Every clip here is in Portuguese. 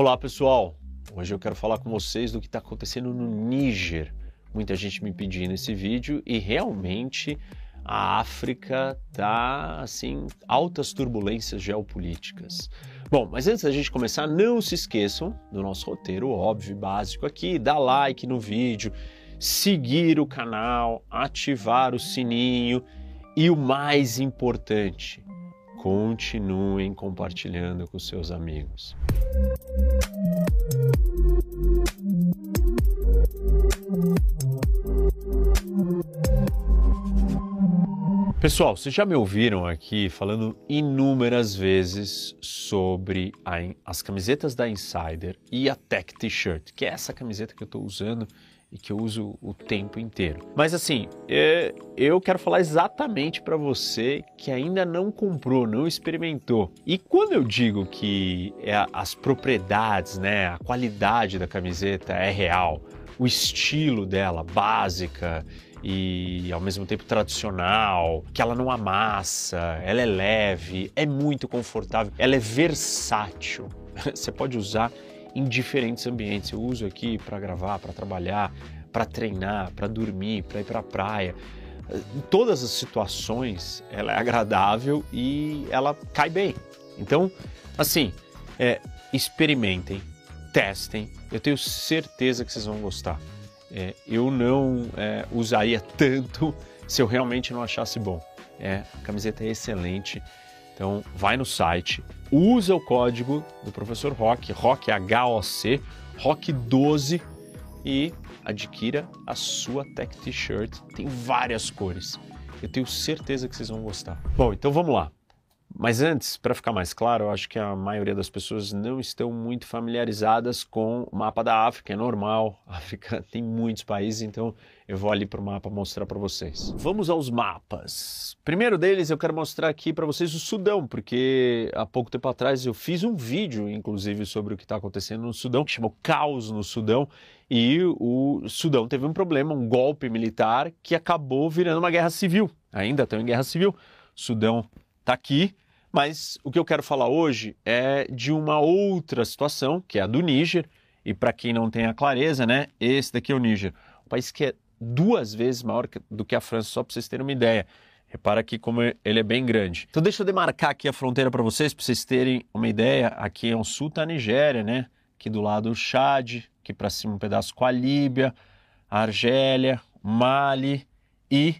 Olá pessoal, hoje eu quero falar com vocês do que está acontecendo no Níger. Muita gente me pedindo esse vídeo e realmente a África está assim altas turbulências geopolíticas. Bom, mas antes da gente começar, não se esqueçam do nosso roteiro óbvio e básico aqui, dá like no vídeo, seguir o canal, ativar o sininho e o mais importante, continuem compartilhando com seus amigos. Pessoal, vocês já me ouviram aqui falando inúmeras vezes sobre a, as camisetas da Insider e a Tech T-shirt, que é essa camiseta que eu estou usando e que eu uso o tempo inteiro. Mas assim, é, eu quero falar exatamente para você que ainda não comprou, não experimentou. E quando eu digo que é, as propriedades, né, a qualidade da camiseta é real, o estilo dela, básica e ao mesmo tempo tradicional, que ela não amassa, ela é leve, é muito confortável, ela é versátil. Você pode usar em diferentes ambientes. Eu uso aqui para gravar, para trabalhar, para treinar, para dormir, para ir para a praia. Em todas as situações, ela é agradável e ela cai bem. Então, assim, é, experimentem, testem. Eu tenho certeza que vocês vão gostar. É, eu não é, usaria tanto se eu realmente não achasse bom. É, a camiseta é excelente. Então, vai no site, usa o código do professor Rock, Rock H-O-C, Rock12 e adquira a sua Tech T-shirt. Tem várias cores. Eu tenho certeza que vocês vão gostar. Bom, então vamos lá. Mas antes, para ficar mais claro, eu acho que a maioria das pessoas não estão muito familiarizadas com o mapa da África, é normal. A África tem muitos países, então eu vou ali para o mapa mostrar para vocês. Vamos aos mapas. Primeiro deles, eu quero mostrar aqui para vocês o Sudão, porque há pouco tempo atrás eu fiz um vídeo, inclusive, sobre o que está acontecendo no Sudão, que chama Caos no Sudão, e o Sudão teve um problema, um golpe militar que acabou virando uma guerra civil. Ainda estão em guerra civil. O Sudão está aqui, mas o que eu quero falar hoje é de uma outra situação, que é a do Níger. E para quem não tem a clareza, né, esse daqui é o Níger, um país que é duas vezes maior do que a França, só para vocês terem uma ideia. Repara aqui como ele é bem grande. Então deixa eu demarcar aqui a fronteira para vocês, para vocês terem uma ideia. Aqui é o sul da Nigéria, né? Aqui do lado o Chad, aqui para cima um pedaço com a Líbia, a Argélia, Mali e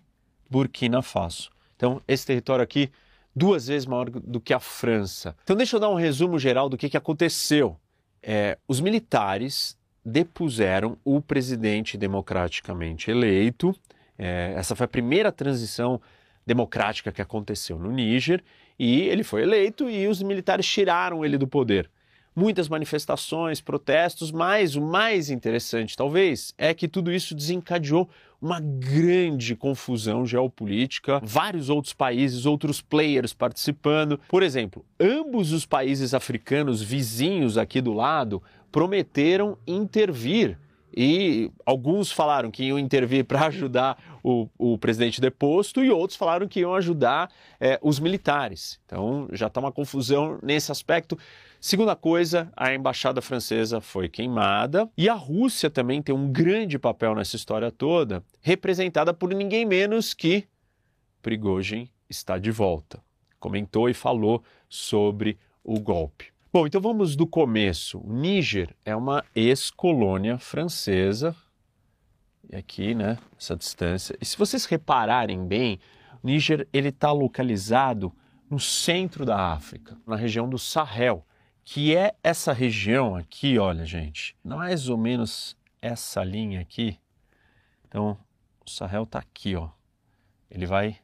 Burkina Faso. Então esse território aqui duas vezes maior do que a França. Então, deixa eu dar um resumo geral do que, que aconteceu. É, os militares depuseram o presidente democraticamente eleito. É, essa foi a primeira transição democrática que aconteceu no Níger e ele foi eleito e os militares tiraram ele do poder muitas manifestações, protestos, mas o mais interessante, talvez, é que tudo isso desencadeou uma grande confusão geopolítica, vários outros países, outros players participando. Por exemplo, ambos os países africanos vizinhos aqui do lado prometeram intervir e alguns falaram que iam intervir para ajudar o, o, presidente deposto e outros falaram que iam ajudar é, os militares. Então já está uma confusão nesse aspecto. Segunda coisa, a embaixada francesa foi queimada e a Rússia também tem um grande papel nessa história toda, representada por ninguém menos que Prigozhin está de volta. Comentou e falou sobre o golpe. Bom, então vamos do começo. O Níger é uma ex-colônia francesa. E aqui, né, essa distância. E se vocês repararem bem, o Níger ele está localizado no centro da África, na região do Sahel que é essa região aqui, olha, gente, mais ou menos essa linha aqui. Então, o Sahel está aqui, ó. Ele vai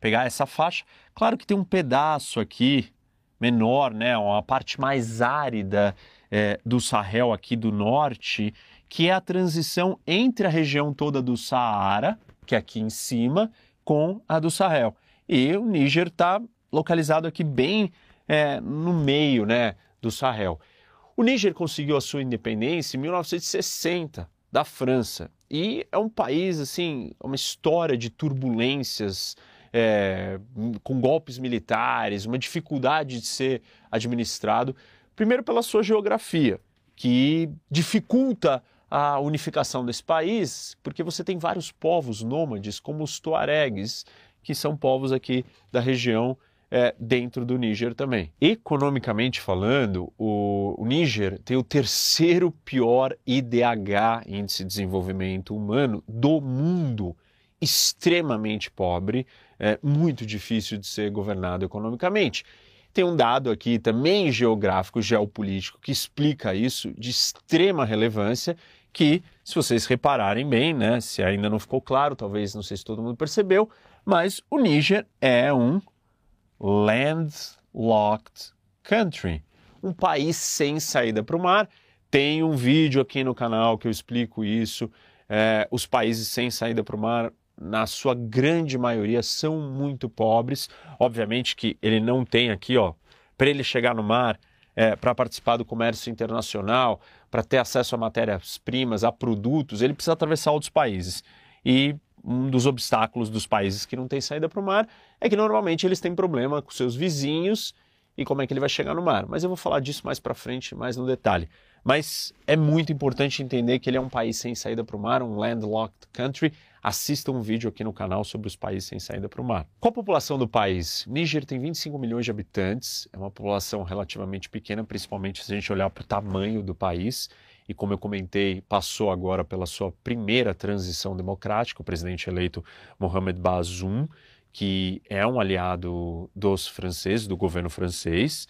pegar essa faixa. Claro que tem um pedaço aqui menor, né, uma parte mais árida é, do Sahel aqui do norte, que é a transição entre a região toda do Saara, que é aqui em cima, com a do Sahel. E o Níger está localizado aqui bem é, no meio, né? do Sahel. O Níger conseguiu a sua independência em 1960 da França e é um país assim, uma história de turbulências, é, com golpes militares, uma dificuldade de ser administrado. Primeiro pela sua geografia, que dificulta a unificação desse país, porque você tem vários povos nômades, como os tuaregues, que são povos aqui da região é, dentro do Níger também. Economicamente falando, o, o Níger tem o terceiro pior IDH, Índice de Desenvolvimento Humano, do mundo. Extremamente pobre, é, muito difícil de ser governado economicamente. Tem um dado aqui também geográfico, geopolítico, que explica isso de extrema relevância, que, se vocês repararem bem, né, se ainda não ficou claro, talvez não sei se todo mundo percebeu, mas o Níger é um landlocked country, um país sem saída para o mar. Tem um vídeo aqui no canal que eu explico isso. É, os países sem saída para o mar, na sua grande maioria, são muito pobres. Obviamente que ele não tem aqui, ó, para ele chegar no mar, é, para participar do comércio internacional, para ter acesso a matérias-primas, a produtos, ele precisa atravessar outros países. E um dos obstáculos dos países que não têm saída para o mar é que normalmente eles têm problema com seus vizinhos e como é que ele vai chegar no mar. Mas eu vou falar disso mais para frente, mais no detalhe. Mas é muito importante entender que ele é um país sem saída para o mar, um landlocked country. Assista um vídeo aqui no canal sobre os países sem saída para o mar. Qual a população do país? Níger tem 25 milhões de habitantes, é uma população relativamente pequena, principalmente se a gente olhar para o tamanho do país e, como eu comentei, passou agora pela sua primeira transição democrática, o presidente eleito Mohamed Bazoum, que é um aliado dos franceses, do governo francês.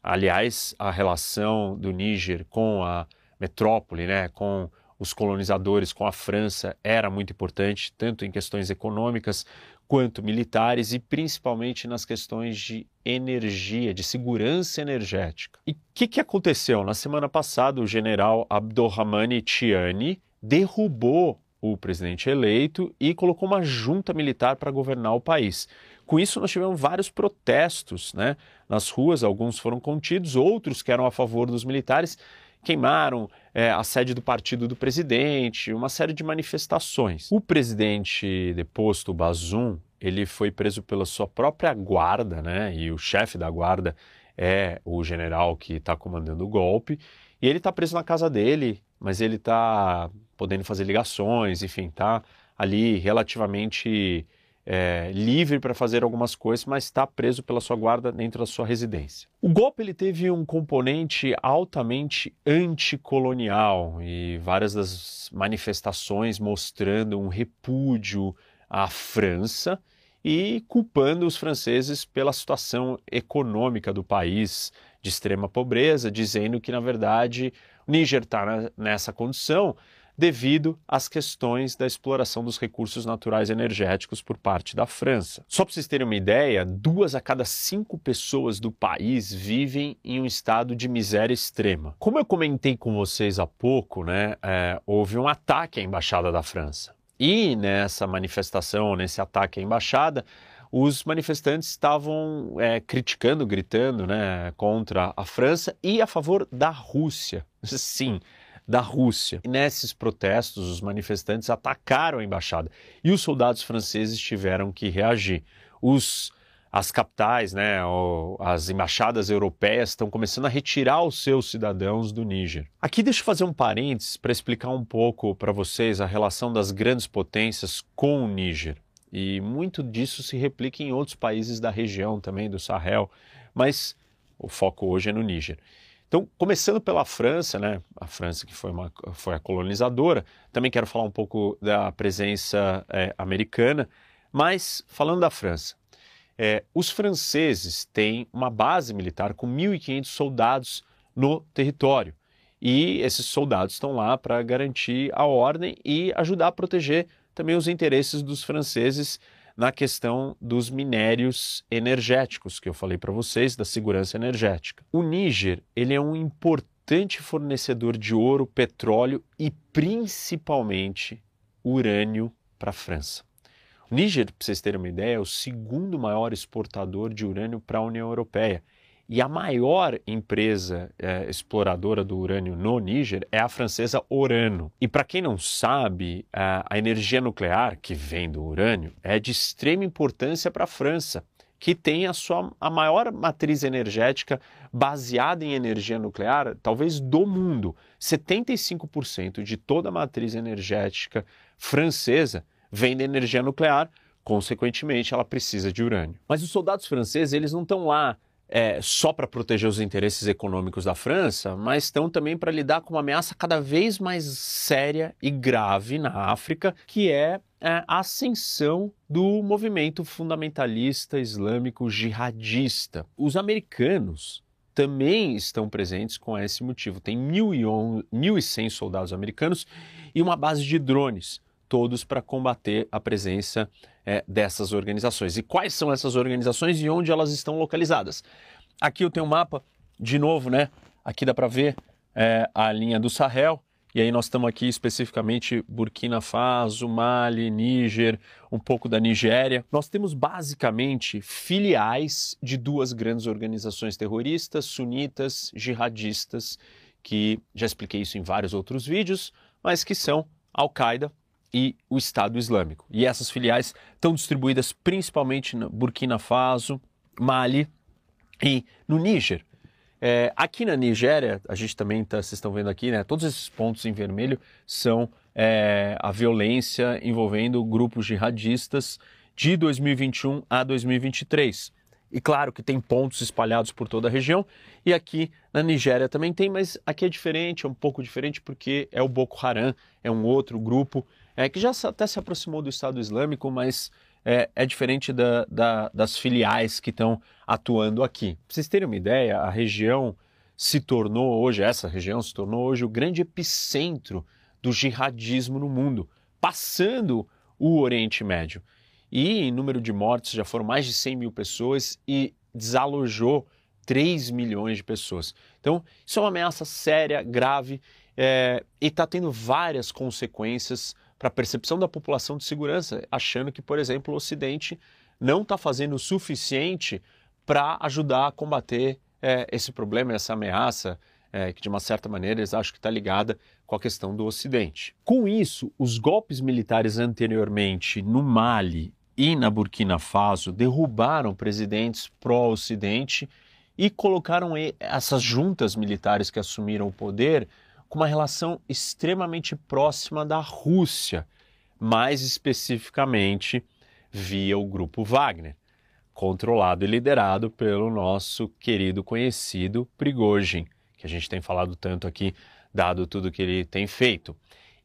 Aliás, a relação do Níger com a metrópole, né, com os colonizadores, com a França, era muito importante, tanto em questões econômicas quanto militares e principalmente nas questões de energia, de segurança energética. E o que, que aconteceu? Na semana passada, o general Abdurrahmane Tiani derrubou o presidente eleito e colocou uma junta militar para governar o país. Com isso, nós tivemos vários protestos né, nas ruas, alguns foram contidos, outros que eram a favor dos militares queimaram é, a sede do partido do presidente, uma série de manifestações. O presidente deposto, Bazum, ele foi preso pela sua própria guarda, né? E o chefe da guarda é o general que está comandando o golpe. E ele está preso na casa dele, mas ele está podendo fazer ligações, enfim, está ali relativamente é, livre para fazer algumas coisas, mas está preso pela sua guarda dentro da sua residência. O golpe ele teve um componente altamente anticolonial e várias das manifestações mostrando um repúdio à França e culpando os franceses pela situação econômica do país de extrema pobreza, dizendo que na verdade o Níger está nessa condição devido às questões da exploração dos recursos naturais energéticos por parte da França. Só para vocês terem uma ideia, duas a cada cinco pessoas do país vivem em um estado de miséria extrema. Como eu comentei com vocês há pouco, né, é, houve um ataque à embaixada da França. E nessa manifestação, nesse ataque à embaixada, os manifestantes estavam é, criticando, gritando né, contra a França e a favor da Rússia. Sim, da Rússia. E nesses protestos, os manifestantes atacaram a embaixada e os soldados franceses tiveram que reagir. Os as capitais, né, as embaixadas europeias estão começando a retirar os seus cidadãos do Níger. Aqui deixa eu fazer um parênteses para explicar um pouco para vocês a relação das grandes potências com o Níger. E muito disso se replica em outros países da região também, do Sahel, mas o foco hoje é no Níger. Então, começando pela França, né, a França que foi, uma, foi a colonizadora, também quero falar um pouco da presença é, americana, mas falando da França, é, os franceses têm uma base militar com 1.500 soldados no território. E esses soldados estão lá para garantir a ordem e ajudar a proteger também os interesses dos franceses na questão dos minérios energéticos que eu falei para vocês, da segurança energética. O Níger, ele é um importante fornecedor de ouro, petróleo e principalmente urânio para a França. O Níger, para vocês terem uma ideia, é o segundo maior exportador de urânio para a União Europeia e a maior empresa é, exploradora do urânio no Níger é a francesa Orano. E para quem não sabe, a, energia nuclear que vem do urânio é de extrema importância para a França, que tem a sua a maior matriz energética baseada em energia nuclear, talvez do mundo. 75% de toda a matriz energética francesa vem da energia nuclear, consequentemente ela precisa de urânio. Mas os soldados franceses, eles não estão lá é, só para proteger os interesses econômicos da França, mas estão também para lidar com uma ameaça cada vez mais séria e grave na África, que é é, a ascensão do movimento fundamentalista islâmico jihadista. Os americanos também estão presentes com esse motivo. Tem 1.100 soldados americanos e uma base de drones, todos para combater a presença é, dessas organizações. E quais são essas organizações e onde elas estão localizadas? Aqui eu tenho um mapa, de novo, né? Aqui dá para ver é, a linha do Sahel e aí nós estamos aqui especificamente Burkina Faso, Mali, Níger, um pouco da Nigéria. Nós temos basicamente filiais de duas grandes organizações terroristas, sunitas, jihadistas, que já expliquei isso em vários outros vídeos, mas que são Al-Qaeda e o Estado Islâmico. E essas filiais estão distribuídas principalmente no Burkina Faso, Mali e no Níger. É, aqui na Nigéria, a gente também está, vocês estão vendo aqui, né? Todos esses pontos em vermelho são é, a violência envolvendo grupos jihadistas de 2021 a 2023. E claro que tem pontos espalhados por toda a região, e aqui na Nigéria também tem, mas aqui é diferente, é um pouco diferente porque é o Boko Haram, é um outro grupo é, que já até se aproximou do Estado Islâmico, mas é, é diferente da, da, das filiais que estão atuando aqui. Para vocês terem uma ideia, a região se tornou hoje, essa região se tornou hoje o grande epicentro do jihadismo no mundo, passando o Oriente Médio. E em número de mortes já foram mais de 100 mil pessoas e desalojou 3 milhões de pessoas. Então, isso é uma ameaça séria, grave é, e está tendo várias consequências para a percepção da população de segurança, achando que, por exemplo, o Ocidente não está fazendo o suficiente para ajudar a combater é, esse problema, essa ameaça, é, que de uma certa maneira eles acham que está ligada com a questão do Ocidente. Com isso, os golpes militares anteriormente no Mali e na Burkina Faso derrubaram presidentes pró-Ocidente e colocaram essas juntas militares que assumiram o poder com uma relação extremamente próxima da Rússia, mais especificamente via o grupo Wagner, controlado e liderado pelo nosso querido conhecido Prigozhin, que a gente tem falado tanto aqui, dado tudo que ele tem feito.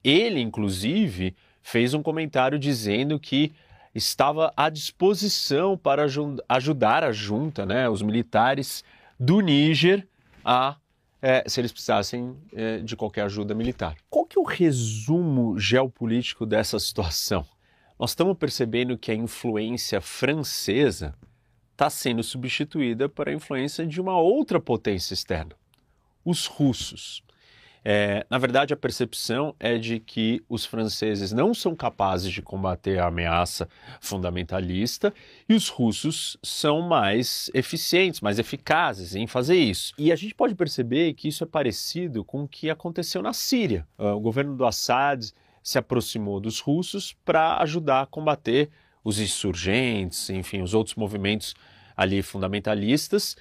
Ele, inclusive, fez um comentário dizendo que estava à disposição para ajudar a junta, né, os militares do Níger, a é, se eles precisassem é, de qualquer ajuda militar. Qual que é o resumo geopolítico dessa situação? Nós estamos percebendo que a influência francesa está sendo substituída por a influência de uma outra potência externa, os russos. É, na verdade, a percepção é de que os franceses não são capazes de combater a ameaça fundamentalista e os russos são mais eficientes, mais eficazes em fazer isso. E a gente pode perceber que isso é parecido com o que aconteceu na Síria. Ah, o governo do Assad se aproximou dos russos para ajudar a combater os insurgentes, enfim, os outros movimentos ali fundamentalistas,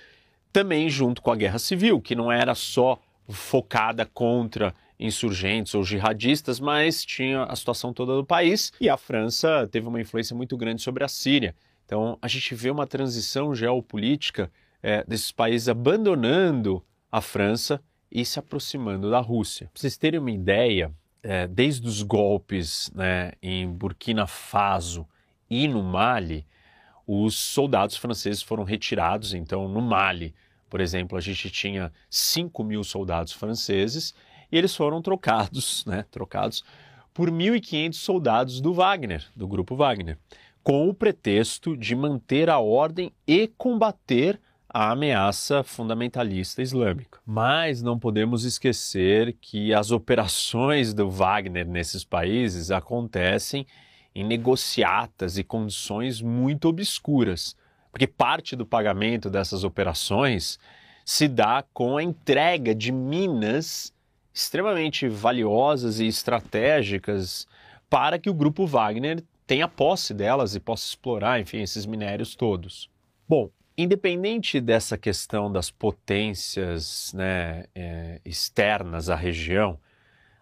também junto com a guerra civil, que não era só focada contra insurgentes ou jihadistas, mas tinha a situação toda do país e a França teve uma influência muito grande sobre a Síria. Então a gente vê uma transição geopolítica é, desses países abandonando a França e se aproximando da Rússia. Para vocês terem uma ideia, é, desde os golpes né, em Burkina Faso e no Mali, os soldados franceses foram retirados. Então, no Mali, por exemplo, a gente tinha 5 mil soldados franceses e eles foram trocados, né, trocados por 1.500 soldados do Wagner, do grupo Wagner, com o pretexto de manter a ordem e combater a ameaça fundamentalista islâmica. Mas não podemos esquecer que as operações do Wagner nesses países acontecem em negociatas e condições muito obscuras porque parte do pagamento dessas operações se dá com a entrega de minas extremamente valiosas e estratégicas para que o grupo Wagner tenha posse delas e possa explorar, enfim, esses minérios todos. Bom, independente dessa questão das potências né, é, externas à região,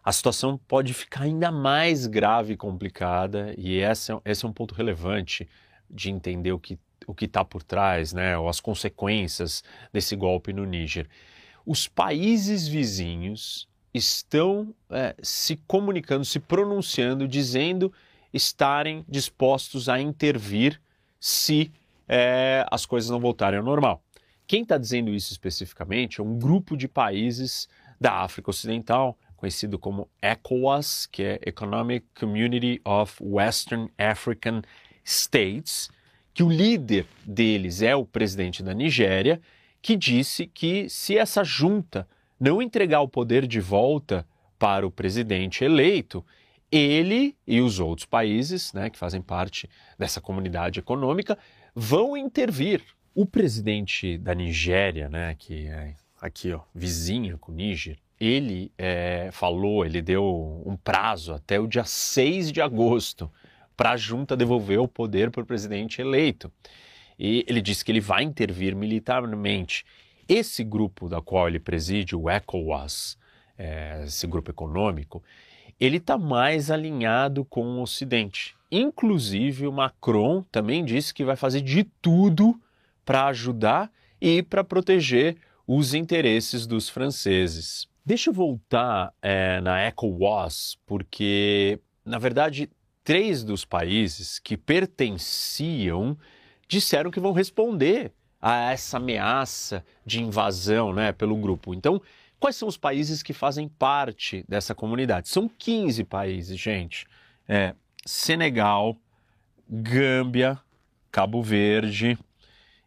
a situação pode ficar ainda mais grave e complicada, e esse é, esse é um ponto relevante de entender o que o que está por trás, né, ou as consequências desse golpe no Níger. Os países vizinhos estão é, se comunicando, se pronunciando, dizendo estarem dispostos a intervir se é, as coisas não voltarem ao normal. Quem está dizendo isso especificamente é um grupo de países da África Ocidental, conhecido como ECOWAS, que é Economic Community of Western African States, que o líder deles é o presidente da Nigéria, que disse que se essa junta não entregar o poder de volta para o presidente eleito, ele e os outros países, né, que fazem parte dessa comunidade econômica, vão intervir. O presidente da Nigéria, né, que é aqui, ó, vizinha com o Níger, ele é, falou, ele deu um prazo até o dia 6 de agosto para a junta devolver o poder para o presidente eleito. E ele disse que ele vai intervir militarmente. Esse grupo da qual ele preside, o ECOWAS, é, esse grupo econômico, ele está mais alinhado com o Ocidente. Inclusive, o Macron também disse que vai fazer de tudo para ajudar e para proteger os interesses dos franceses. Deixa eu voltar é, na ECOWAS, porque, na verdade, três dos países que pertenciam disseram que vão responder a essa ameaça de invasão né, pelo grupo. Então, quais são os países que fazem parte dessa comunidade? São 15 países, gente. É, Senegal, Gâmbia, Cabo Verde,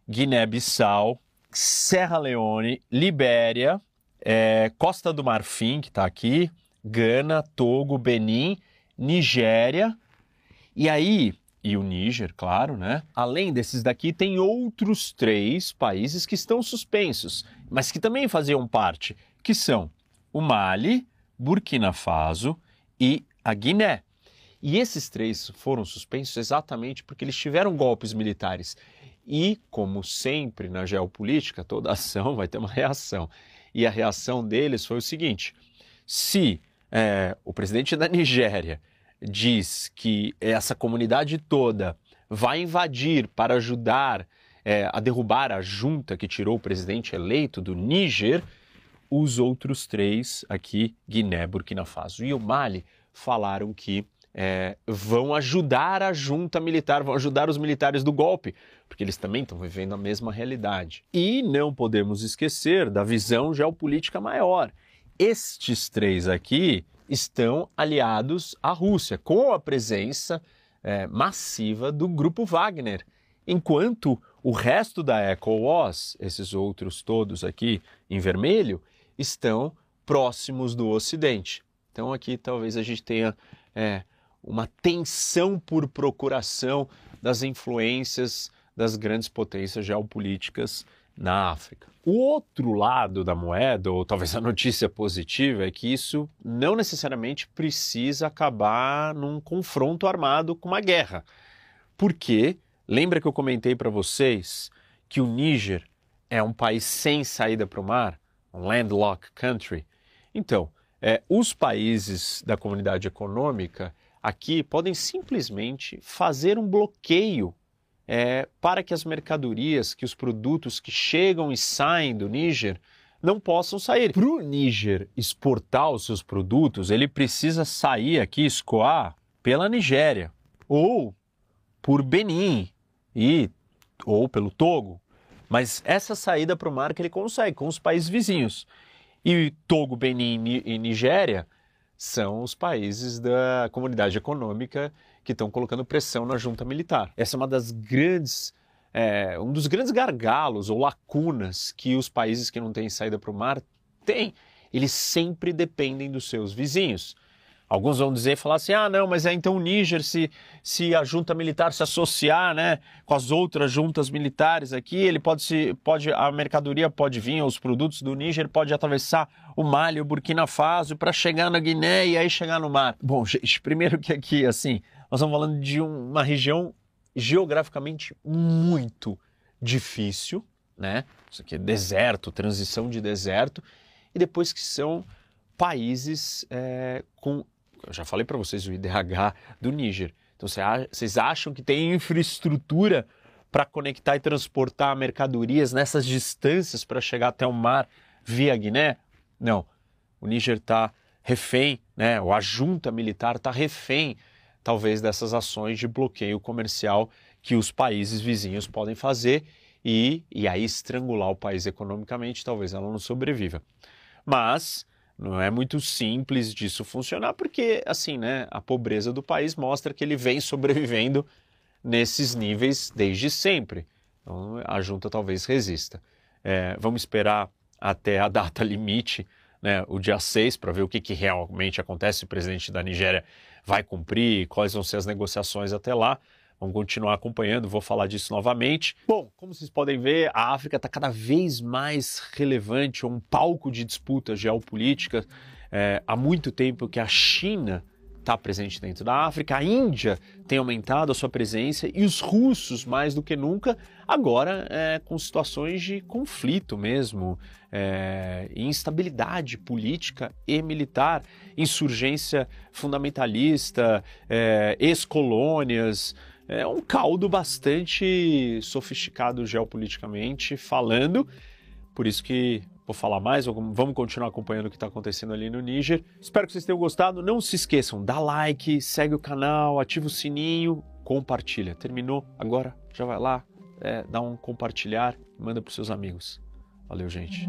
Guiné-Bissau, Serra Leone, Libéria, é, Costa do Marfim, que está aqui, Gana, Togo, Benin, Nigéria. E aí, e o Níger, claro, né? Além desses daqui, tem outros três países que estão suspensos, mas que também faziam parte, que são o Mali, Burkina Faso e a Guiné. E esses três foram suspensos exatamente porque eles tiveram golpes militares. E, como sempre na geopolítica, toda ação vai ter uma reação. E a reação deles foi o seguinte: se é, o presidente da Nigéria diz que essa comunidade toda vai invadir para ajudar é, a derrubar a junta que tirou o presidente eleito do Níger, os outros três aqui, Guiné, Burkina Faso e o Mali, falaram que é, vão ajudar a junta militar, vão ajudar os militares do golpe, porque eles também estão vivendo a mesma realidade. E não podemos esquecer da visão geopolítica maior. Estes três aqui estão aliados à Rússia, com a presença é, massiva do grupo Wagner, enquanto o resto da ECOWAS, esses outros todos aqui em vermelho, estão próximos do Ocidente. Então aqui talvez a gente tenha é, uma tensão por procuração das influências das grandes potências geopolíticas na África. O outro lado da moeda, ou talvez a notícia positiva, é que isso não necessariamente precisa acabar num confronto armado com uma guerra. Porque, lembra que eu comentei para vocês que o Níger é um país sem saída para o mar, um landlocked country? Então, é, os países da comunidade econômica aqui podem simplesmente fazer um bloqueio é, para que as mercadorias, que os produtos que chegam e saem do Níger não possam sair. Para o Níger exportar os seus produtos, ele precisa sair aqui, escoar pela Nigéria ou por Benin e ou pelo Togo. Mas essa saída para o mar que ele consegue com os países vizinhos. E Togo, Benin e Nigéria são os países da comunidade econômica que estão colocando pressão na junta militar. Essa é uma das grandes, é, um dos grandes gargalos ou lacunas que os países que não têm saída para o mar têm. Eles sempre dependem dos seus vizinhos. Alguns vão dizer, falar assim, ah, não, mas é então o Níger, se, se a junta militar se associar, né, com as outras juntas militares aqui, ele pode se, pode, a mercadoria pode vir, os produtos do Níger pode atravessar o Mali, o Burkina Faso para chegar na Guiné e aí chegar no mar. Bom, gente, primeiro que aqui, assim, nós estamos falando de uma região geograficamente muito difícil, né? Isso aqui é deserto, transição de deserto, e depois que são países é, com. Eu já falei para vocês o IDH do Níger. Então vocês acham que tem infraestrutura para conectar e transportar mercadorias nessas distâncias para chegar até o mar via Guiné? Não. O Níger está refém, né? ou a junta militar está refém, talvez, dessas ações de bloqueio comercial que os países vizinhos podem fazer e, e aí estrangular o país economicamente, talvez ela não sobreviva. Mas não é muito simples disso funcionar, porque assim, né, a pobreza do país mostra que ele vem sobrevivendo nesses níveis desde sempre. Então a junta talvez resista. É, vamos esperar até a data limite, né, o dia 6, para ver o que, que realmente acontece, o presidente da Nigéria vai cumprir, quais vão ser as negociações até lá. Vamos continuar acompanhando, vou falar disso novamente. Bom, como vocês podem ver, a África está cada vez mais relevante, um palco de disputa geopolítica. É, há muito tempo que a China está presente dentro da África, a Índia tem aumentado a sua presença e os russos, mais do que nunca, agora é, com situações de conflito mesmo, é, instabilidade política e militar, insurgência fundamentalista, é, ex-colônias é um caldo bastante sofisticado geopoliticamente falando. Por isso que vou falar mais, vamos continuar acompanhando o que está acontecendo ali no Níger. Espero que vocês tenham gostado. Não se esqueçam, dá like, segue o canal, ativa o sininho, compartilha. Terminou? Agora já vai lá, é, dá um compartilhar manda para seus amigos. Valeu, gente.